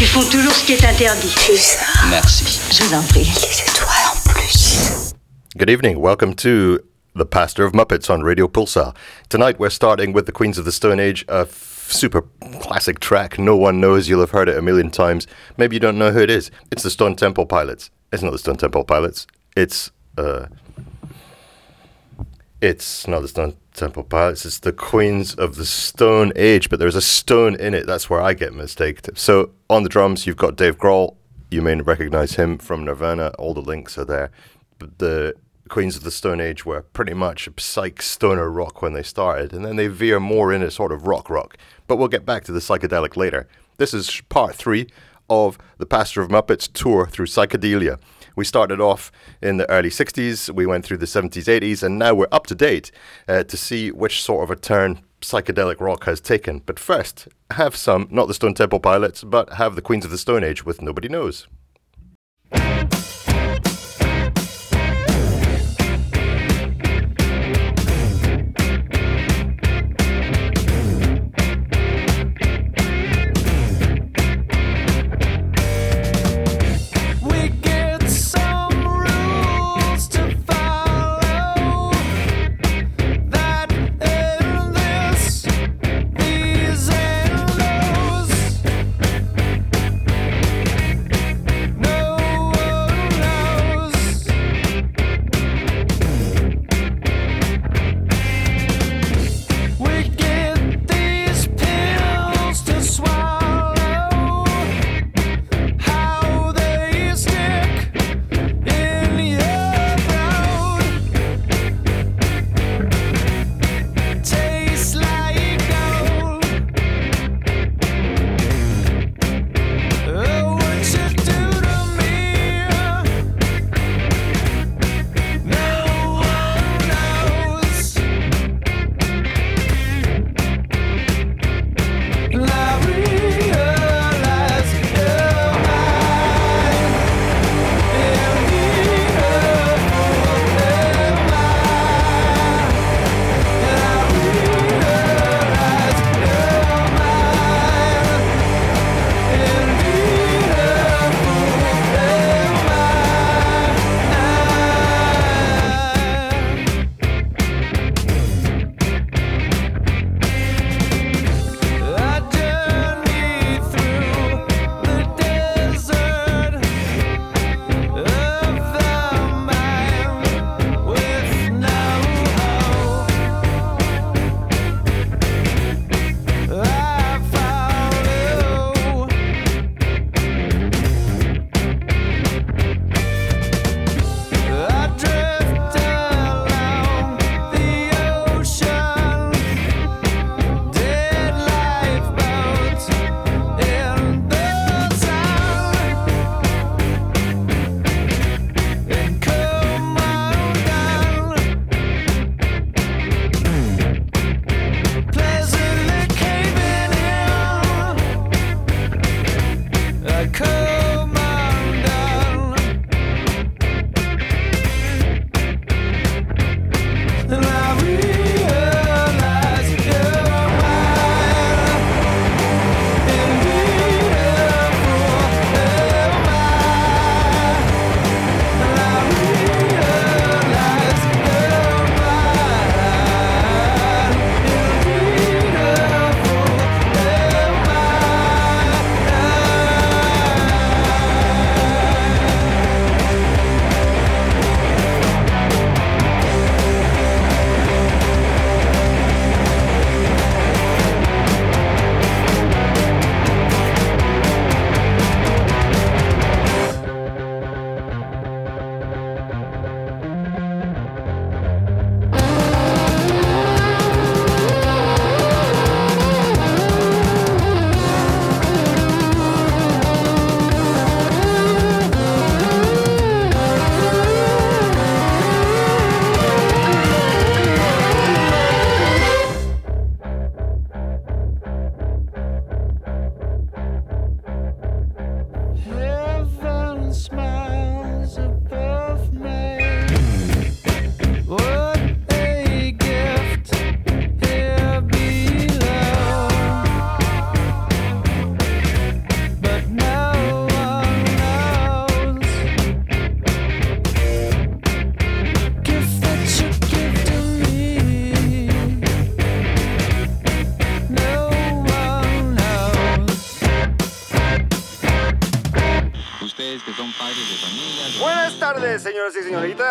Ils font toujours ce qui est interdit. Merci. Je vous en prie. Les étoiles en plus. Good evening. Welcome to The Pastor of Muppets on Radio Pulsar. Tonight we're starting with The Queens of the Stone Age, a f- super classic track. No one knows. You'll have heard it a million times. Maybe you don't know who it is. It's the Stone Temple Pilots. It's not the Stone Temple Pilots. It's uh, it's not the Stone Temple Pilots. It's the Queens of the Stone Age. But there's a stone in it. That's where I get mistaked. So on the drums, you've got Dave Grohl. You may recognize him from Nirvana. All the links are there. But the Queens of the Stone Age were pretty much a psych stoner rock when they started, and then they veer more in a sort of rock rock. But we'll get back to the psychedelic later. This is part three of the Pastor of Muppets tour through psychedelia. We started off in the early 60s, we went through the 70s, 80s, and now we're up to date uh, to see which sort of a turn psychedelic rock has taken. But first, have some, not the Stone Temple Pilots, but have the Queens of the Stone Age with Nobody Knows.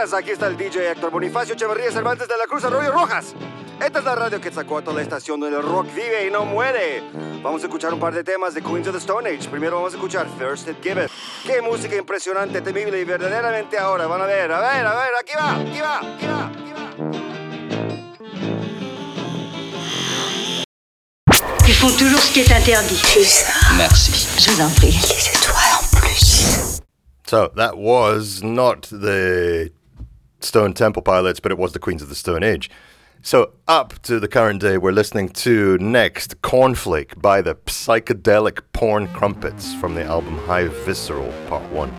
Y señoritas. Aquí está el DJ Héctor Bonifacio Echeverría Cervantes de la Cruz Arroyo Rojas. Esta es la radio que sacó a toda la estación donde el rock vive y no muere. Vamos a escuchar un par de temas de Queens of the Stone Age. Primero vamos a escuchar First It Give It. Qué música impresionante, temible y verdaderamente ahora. Van a ver, a ver, a ver. Aquí va, aquí va, aquí va, aquí va. Ils font toujours ce qui est interdit. Plus ça, Merci. Je vous en prie. les étoiles en plus. So that was not the Stone Temple Pilots, but it was the Queens of the Stone Age. So up to the current day, we're listening to next Cornflake by the Psychedelic Porn Crumpets from the album High Visceral Part 1.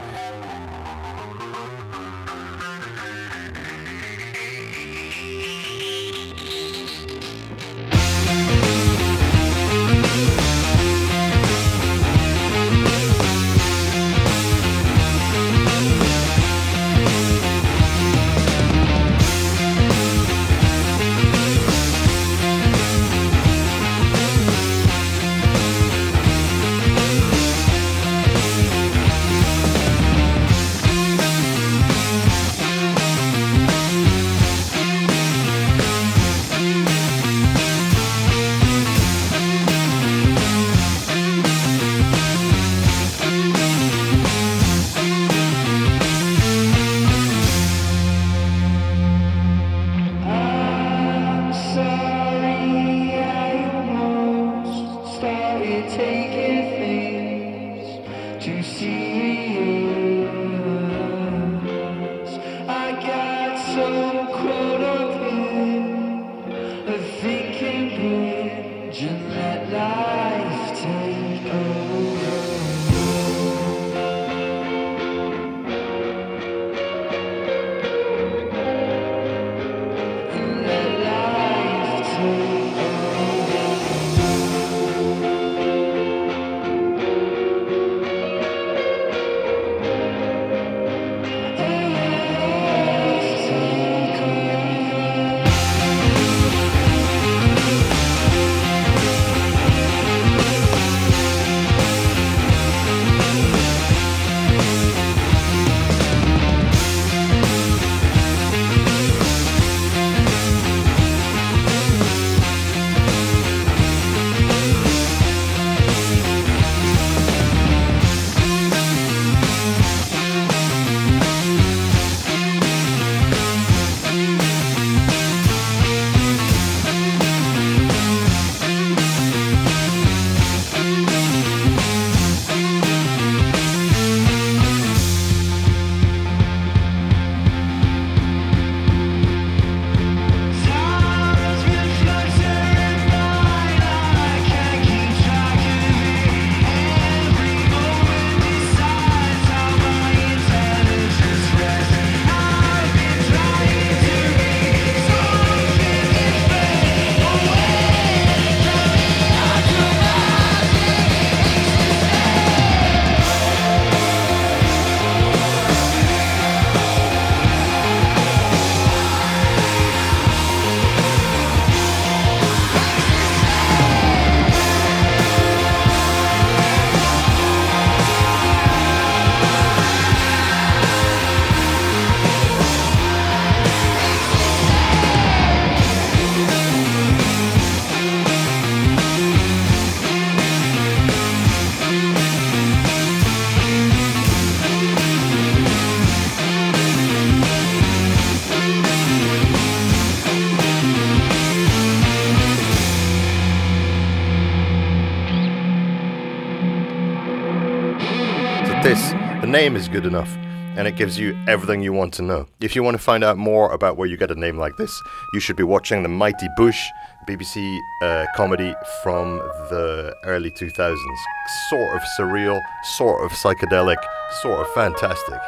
This, the name is good enough and it gives you everything you want to know. If you want to find out more about where you get a name like this, you should be watching The Mighty Boosh, BBC uh, comedy from the early 2000s. Sort of surreal, sort of psychedelic, sort of fantastic.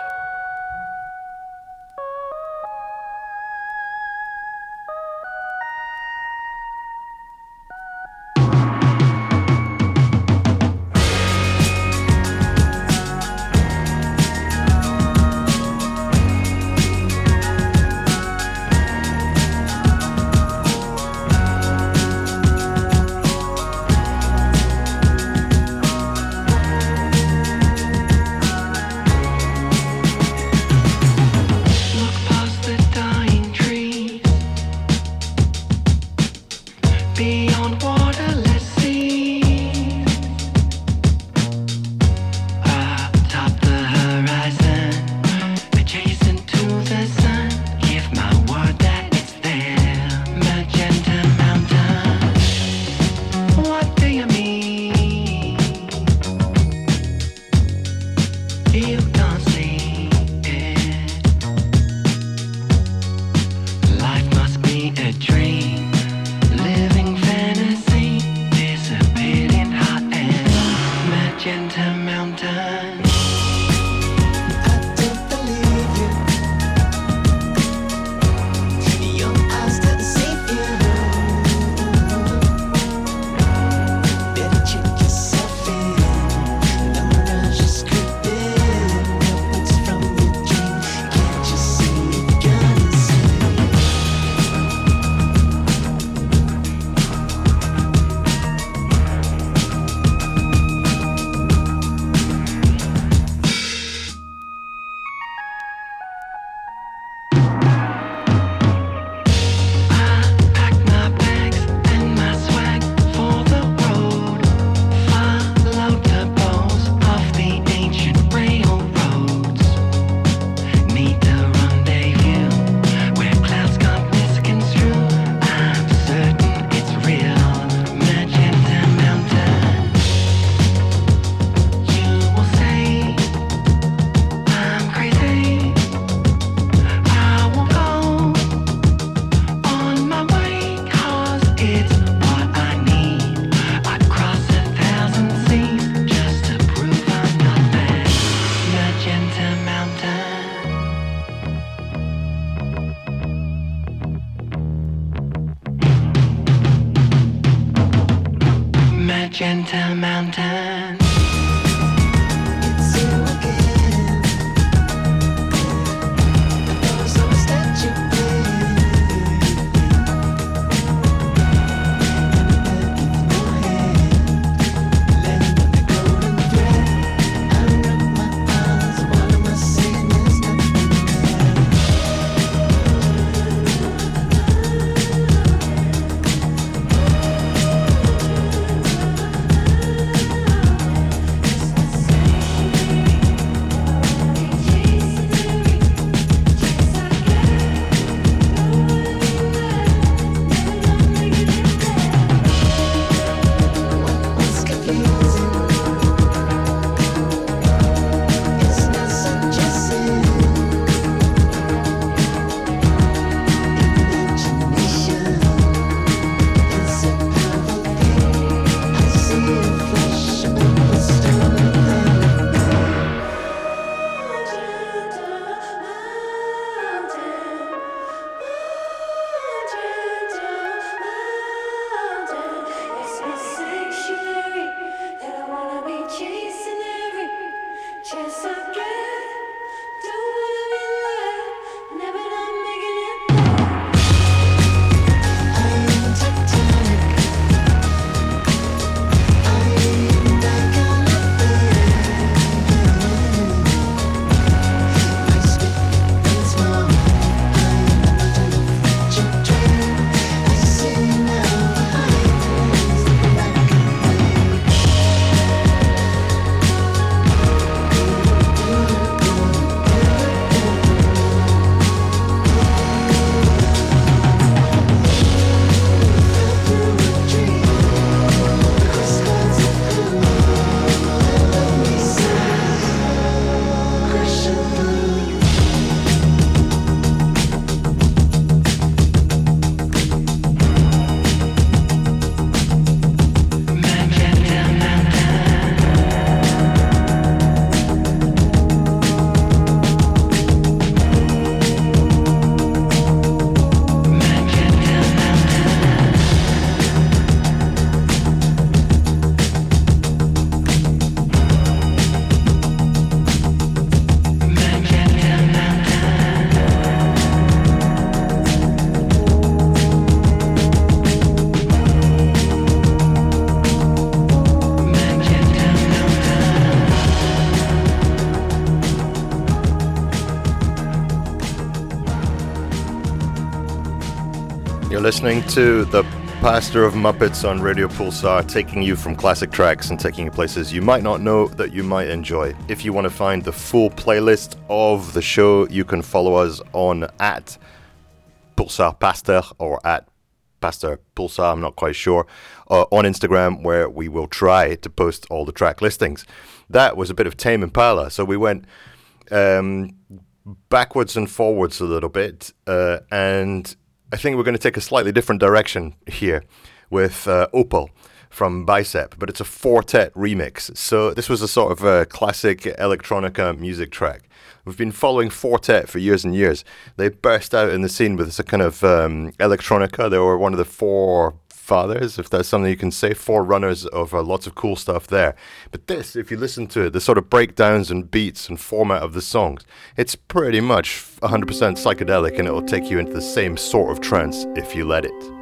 listening to the pastor of Muppets on Radio Pulsar, taking you from classic tracks and taking you places you might not know that you might enjoy. If you want to find the full playlist of the show, you can follow us on at Pulsar Pastor or at Pastor Pulsar, I'm not quite sure, uh, on Instagram, where we will try to post all the track listings. That was a bit of Tame Impala, so we went um, backwards and forwards a little bit, uh, and I think we're going to take a slightly different direction here with uh, Opal from Bicep, but it's a Four Tet remix. So this was a sort of a classic electronica music track. We've been following Four Tet for years and years. They burst out in the scene with this kind of um, electronica. They were one of the four fathers, if that's something you can say, forerunners of uh, lots of cool stuff there. But this, if you listen to it, the sort of breakdowns and beats and format of the songs, it's pretty much 100% psychedelic and it will take you into the same sort of trance if you let it.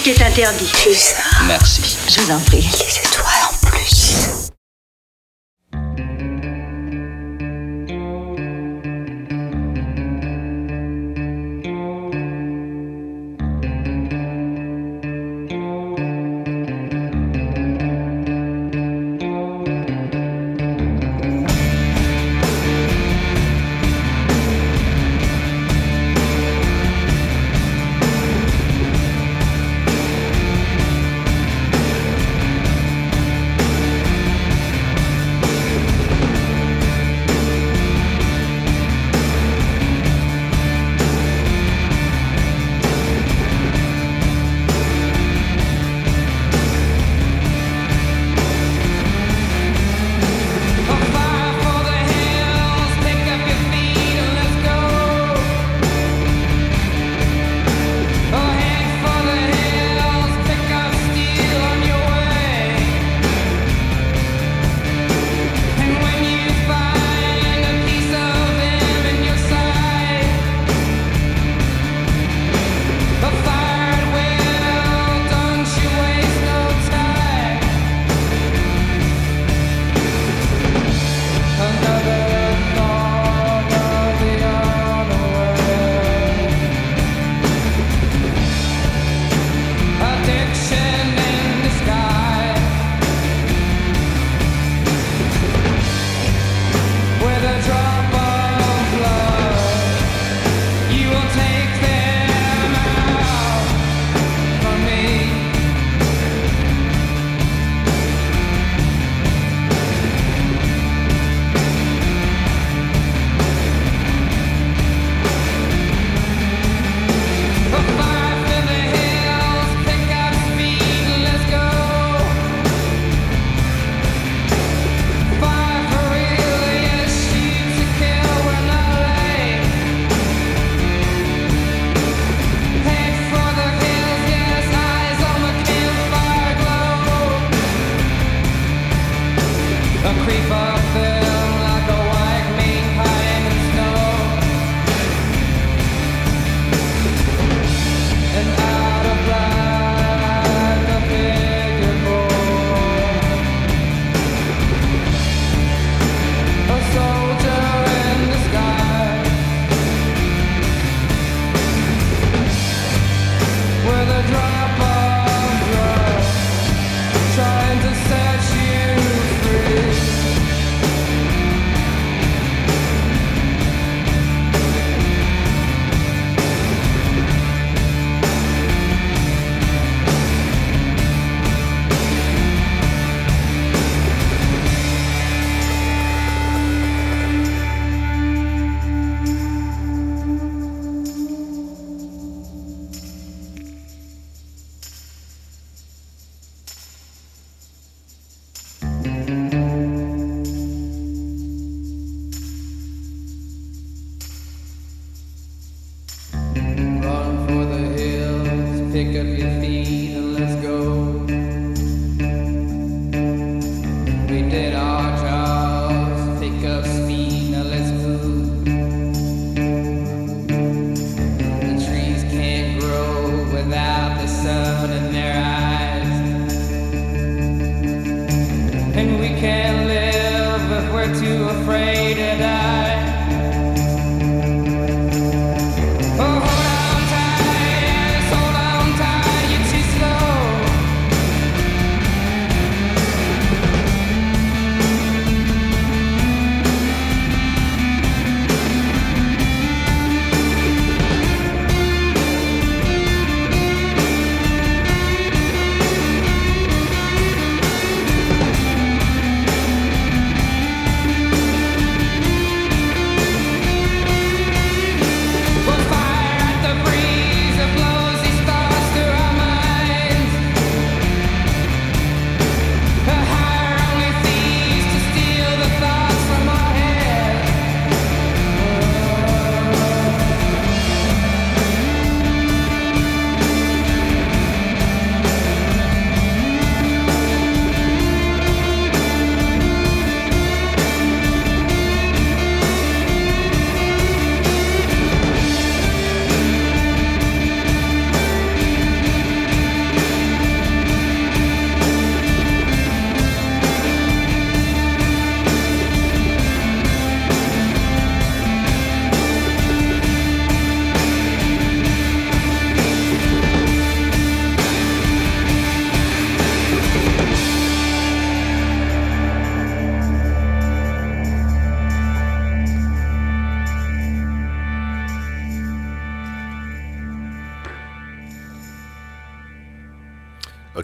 Ce qui est interdit. Plus ça. Merci. Je vous en prie. Les Thank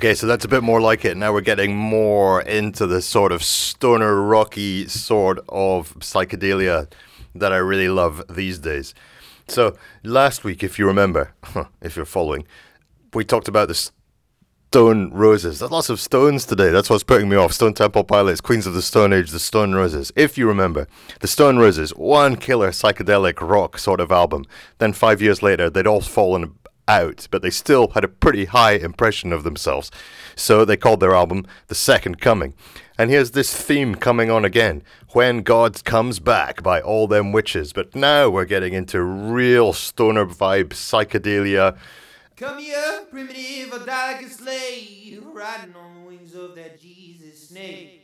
Okay, so that's a bit more like it. Now we're getting more into the sort of stoner rocky sort of psychedelia that I really love these days. So last week, if you remember, if you're following, we talked about the Stone Roses. There's lots of stones today. That's what's putting me off. Stone Temple Pilots, Queens of the Stone Age, the Stone Roses. If you remember, the Stone Roses, one killer psychedelic rock sort of album. Then five years later, they'd all fallen out, but they still had a pretty high impression of themselves. So they called their album The Second Coming. And here's this theme coming on again When God Comes Back by All Them Witches. But now we're getting into real stoner vibe psychedelia. Come here, primitive, or a slave, riding on the wings of that Jesus snake.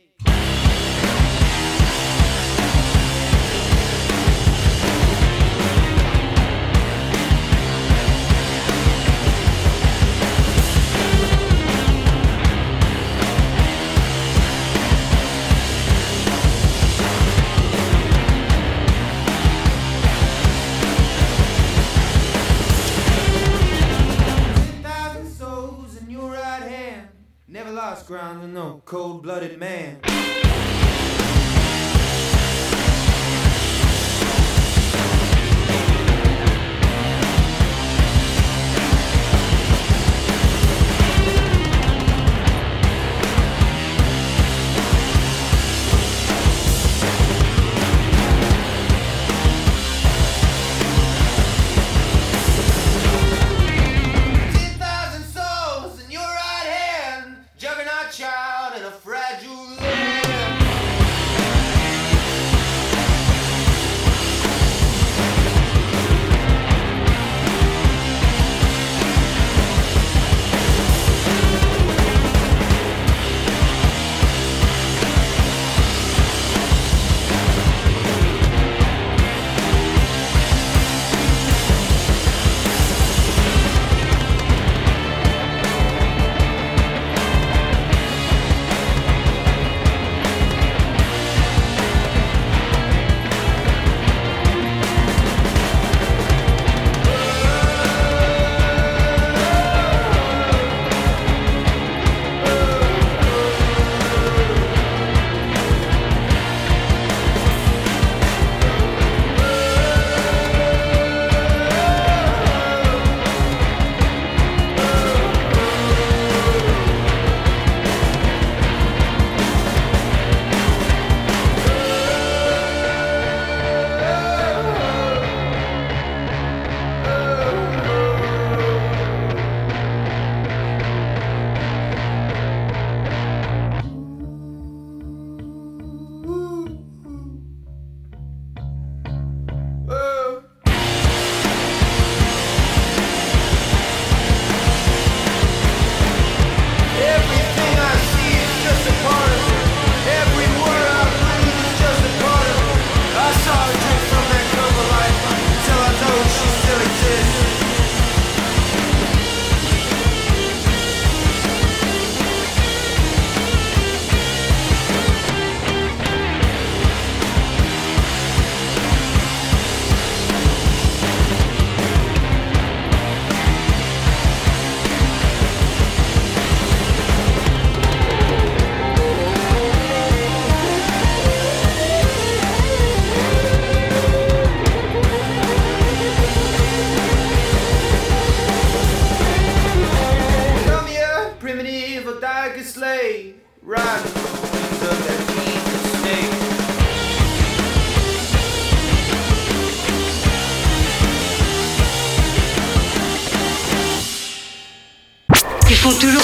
Never lost ground with no cold-blooded man.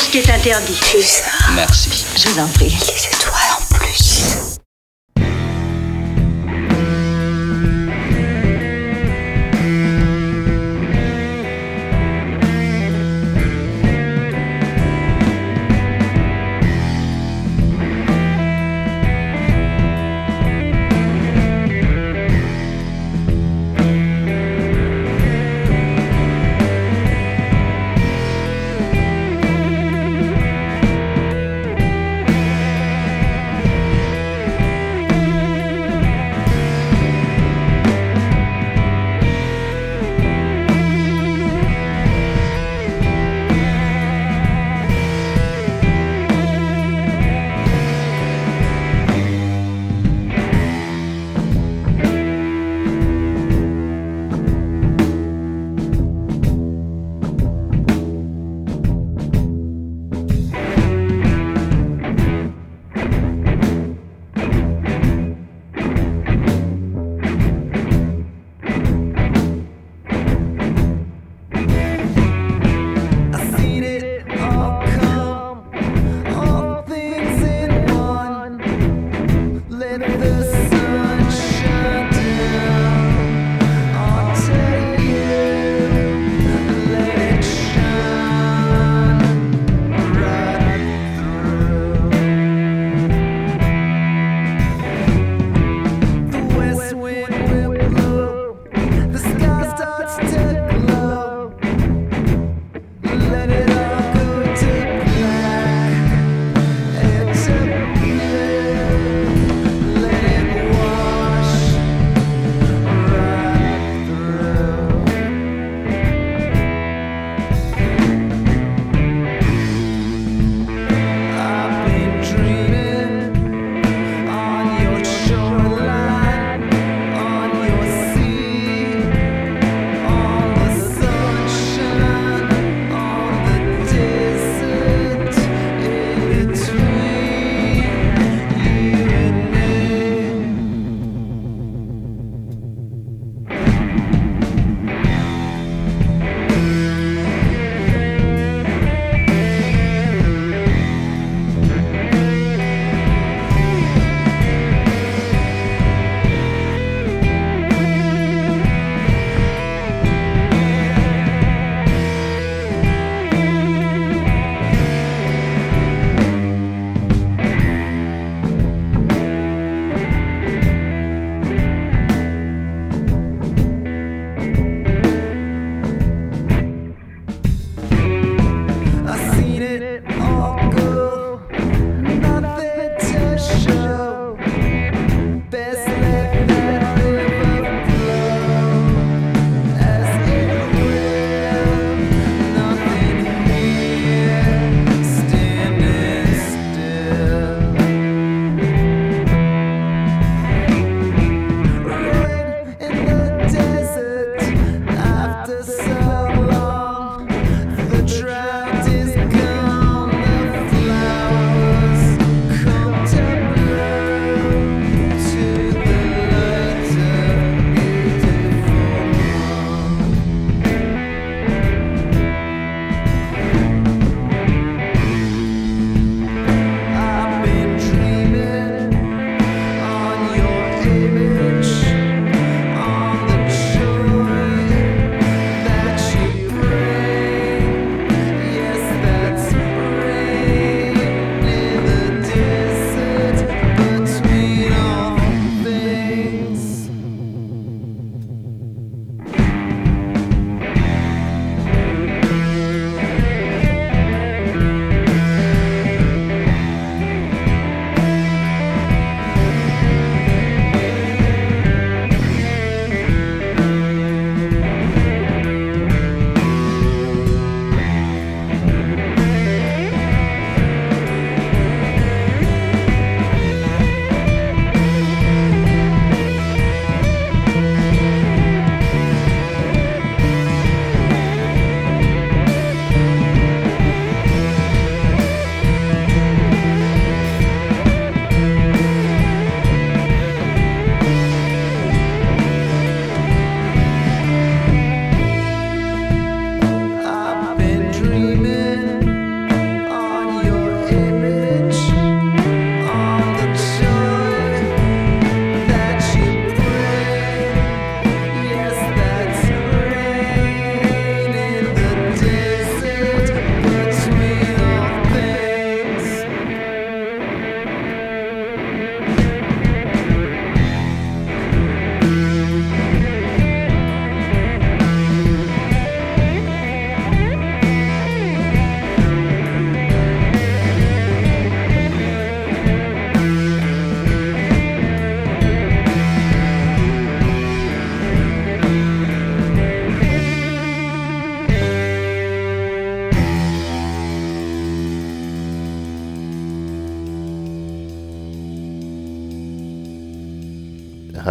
Ce qui est interdit. Plus. Merci. Je vous en prie.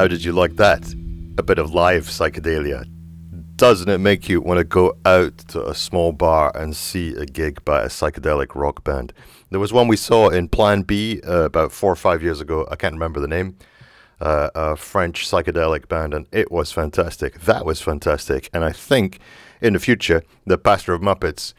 Did you like that? A bit of live psychedelia. Doesn't it make you want to go out to a small bar and see a gig by a psychedelic rock band? There was one we saw in Plan B uh, about four or five years ago. I can't remember the name. Uh, a French psychedelic band, and it was fantastic. That was fantastic. And I think in the future, the Pastor of Muppets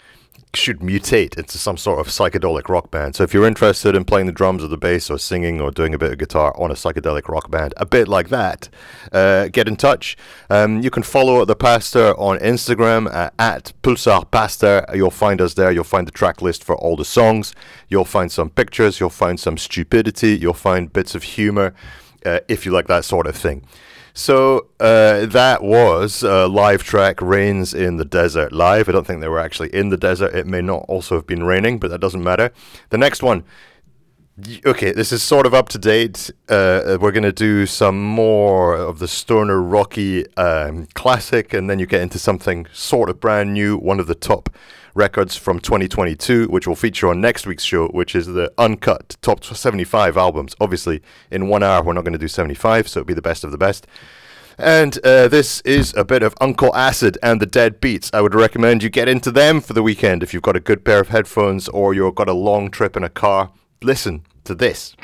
should mutate into some sort of psychedelic rock band. So if you're interested in playing the drums or the bass or singing or doing a bit of guitar on a psychedelic rock band, a bit like that, uh, get in touch. Um, you can follow the pastor on Instagram uh, at Pulsar Pastor. You'll find us there. You'll find the track list for all the songs. You'll find some pictures. You'll find some stupidity. You'll find bits of humor uh, if you like that sort of thing. So uh, that was uh, live track Rains in the Desert live. I don't think they were actually in the desert. It may not also have been raining, but that doesn't matter. The next one. Okay, this is sort of up to date. Uh, we're going to do some more of the stoner rocky um, classic, and then you get into something sort of brand new. One of the top records from 2022, which will feature on next week's show, which is the uncut top 75 albums. Obviously, in one hour, we're not going to do 75, so it'll be the best of the best. And uh, this is a bit of Uncle Acid and the Deadbeats. I would recommend you get into them for the weekend if you've got a good pair of headphones or you've got a long trip in a car. Listen to this.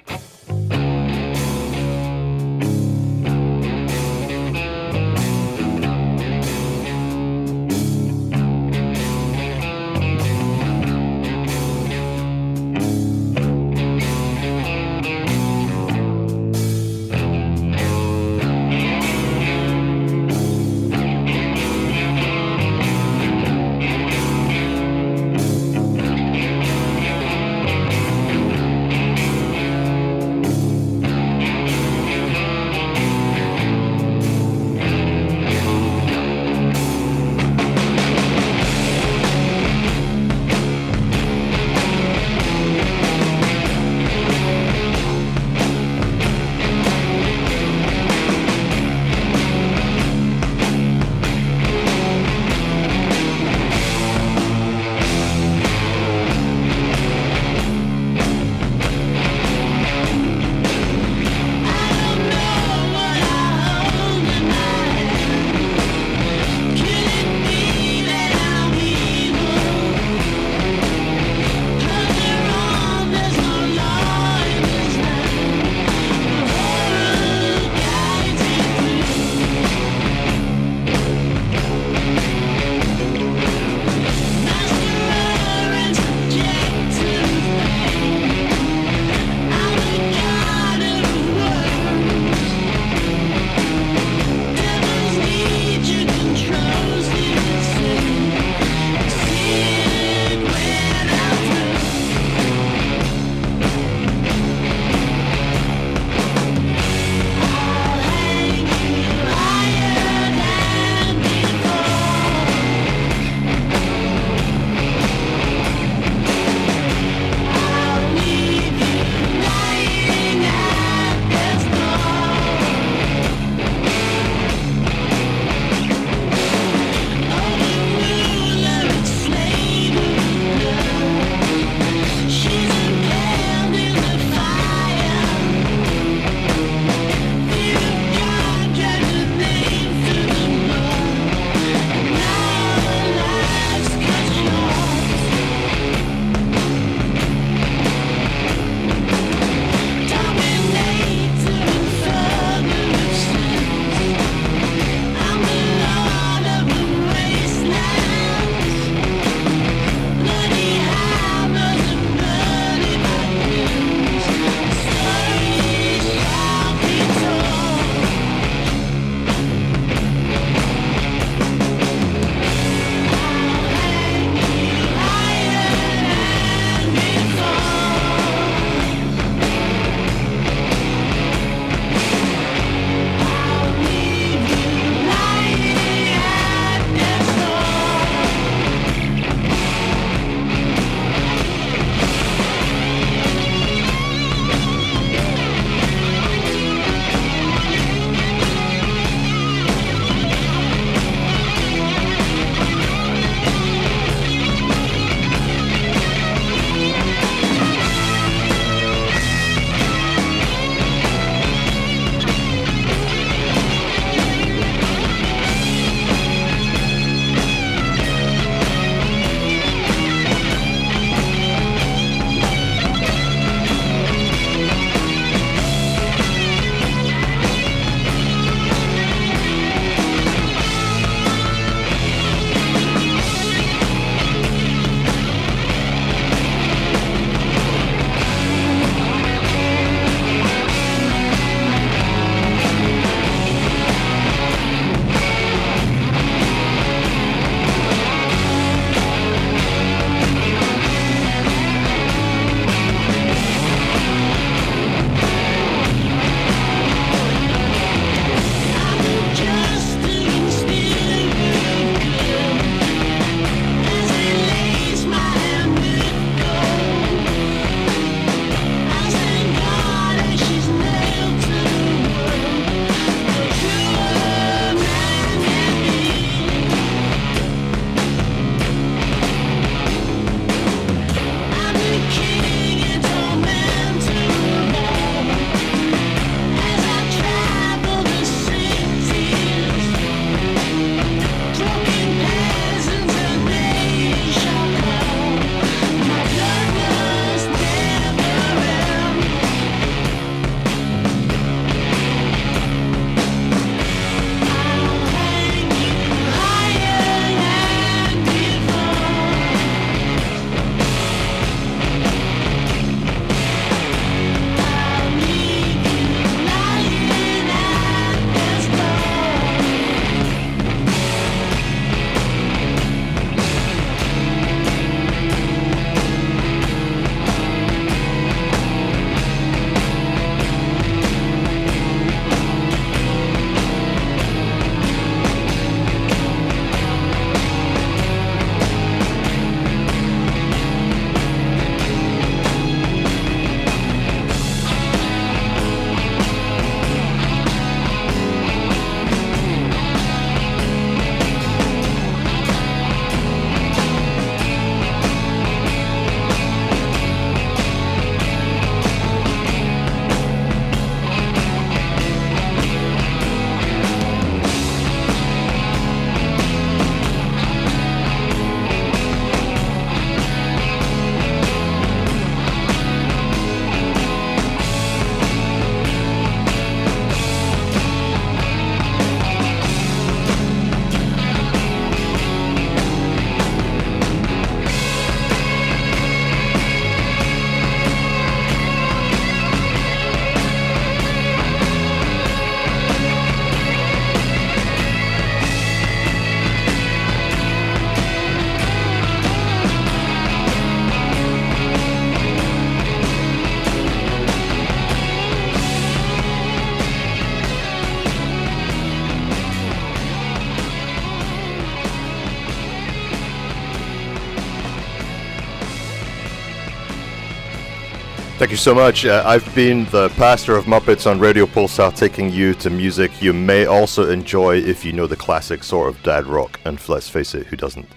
Thank you so much. Uh, I've been the pastor of Muppets on Radio Pulsar, taking you to music you may also enjoy if you know the classic sort of dad rock, and let's face it, who doesn't?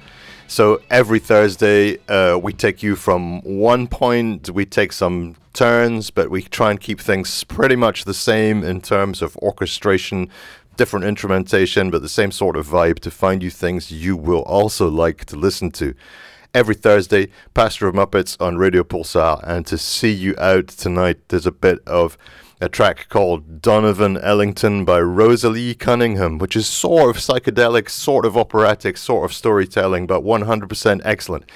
So every Thursday, uh, we take you from one point, we take some turns, but we try and keep things pretty much the same in terms of orchestration, different instrumentation, but the same sort of vibe to find you things you will also like to listen to every Thursday, Pastor of Muppets on Radio Pulsar. And to see you out tonight, there's a bit of a track called Donovan Ellington by Rosalie Cunningham, which is sort of psychedelic, sort of operatic, sort of storytelling, but 100% excellent.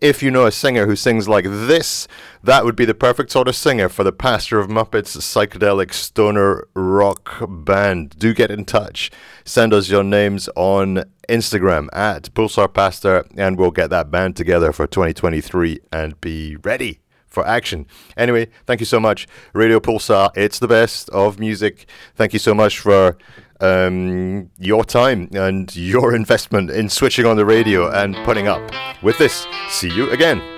If you know a singer who sings like this, that would be the perfect sort of singer for the Pastor of Muppets psychedelic stoner rock band. Do get in touch. Send us your names on Instagram at Pulsar Pastor, and we'll get that band together for 2023 and be ready for action. Anyway, thank you so much, Radio Pulsar. It's the best of music. Thank you so much for um, your time and your investment in switching on the radio and putting up with this. See you again.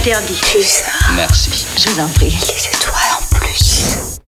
Interdit. Plus ça. Merci. Je vous en prie.